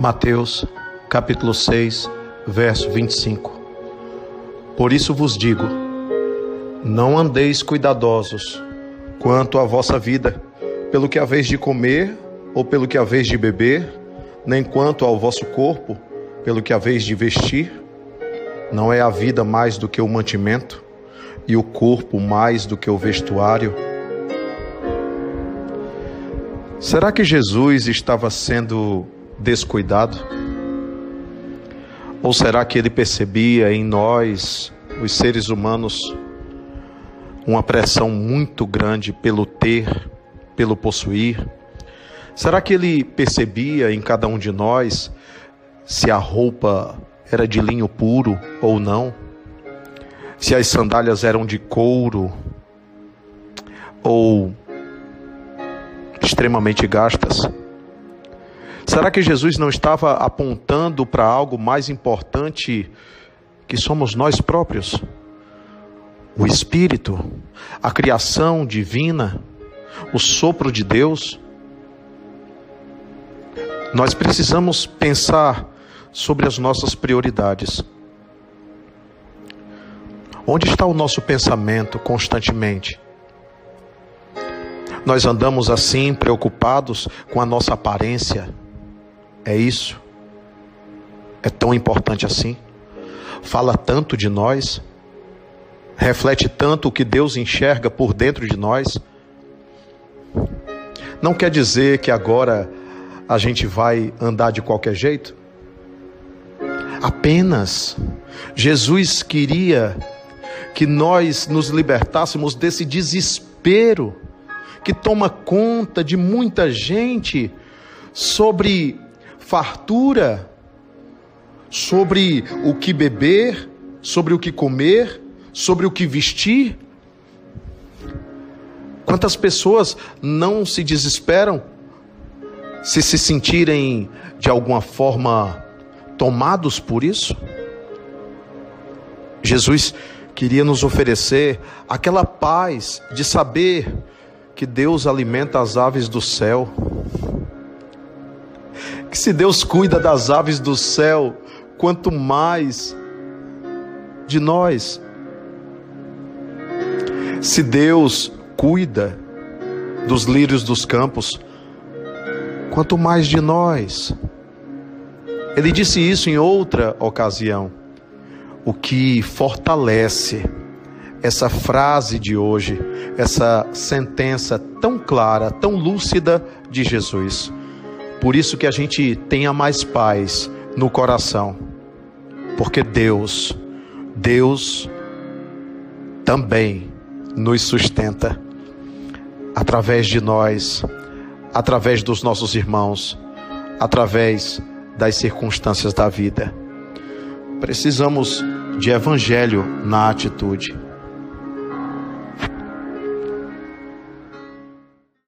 Mateus, capítulo 6, verso 25. Por isso vos digo: não andeis cuidadosos quanto à vossa vida, pelo que haveis de comer ou pelo que haveis de beber, nem quanto ao vosso corpo, pelo que haveis de vestir. Não é a vida mais do que o mantimento, e o corpo mais do que o vestuário? Será que Jesus estava sendo descuidado? Ou será que ele percebia em nós, os seres humanos, uma pressão muito grande pelo ter, pelo possuir? Será que ele percebia em cada um de nós se a roupa era de linho puro ou não? Se as sandálias eram de couro ou extremamente gastas? Será que Jesus não estava apontando para algo mais importante que somos nós próprios? O Espírito, a criação divina, o sopro de Deus. Nós precisamos pensar sobre as nossas prioridades. Onde está o nosso pensamento constantemente? Nós andamos assim, preocupados com a nossa aparência, é isso? É tão importante assim? Fala tanto de nós? Reflete tanto o que Deus enxerga por dentro de nós? Não quer dizer que agora a gente vai andar de qualquer jeito? Apenas Jesus queria que nós nos libertássemos desse desespero que toma conta de muita gente sobre fartura, sobre o que beber, sobre o que comer, sobre o que vestir. Quantas pessoas não se desesperam se se sentirem de alguma forma tomados por isso? Jesus queria nos oferecer aquela paz de saber que Deus alimenta as aves do céu que se Deus cuida das aves do céu, quanto mais de nós. Se Deus cuida dos lírios dos campos, quanto mais de nós. Ele disse isso em outra ocasião. O que fortalece essa frase de hoje, essa sentença tão clara, tão lúcida de Jesus. Por isso que a gente tenha mais paz no coração. Porque Deus, Deus também nos sustenta através de nós, através dos nossos irmãos, através das circunstâncias da vida. Precisamos de evangelho na atitude.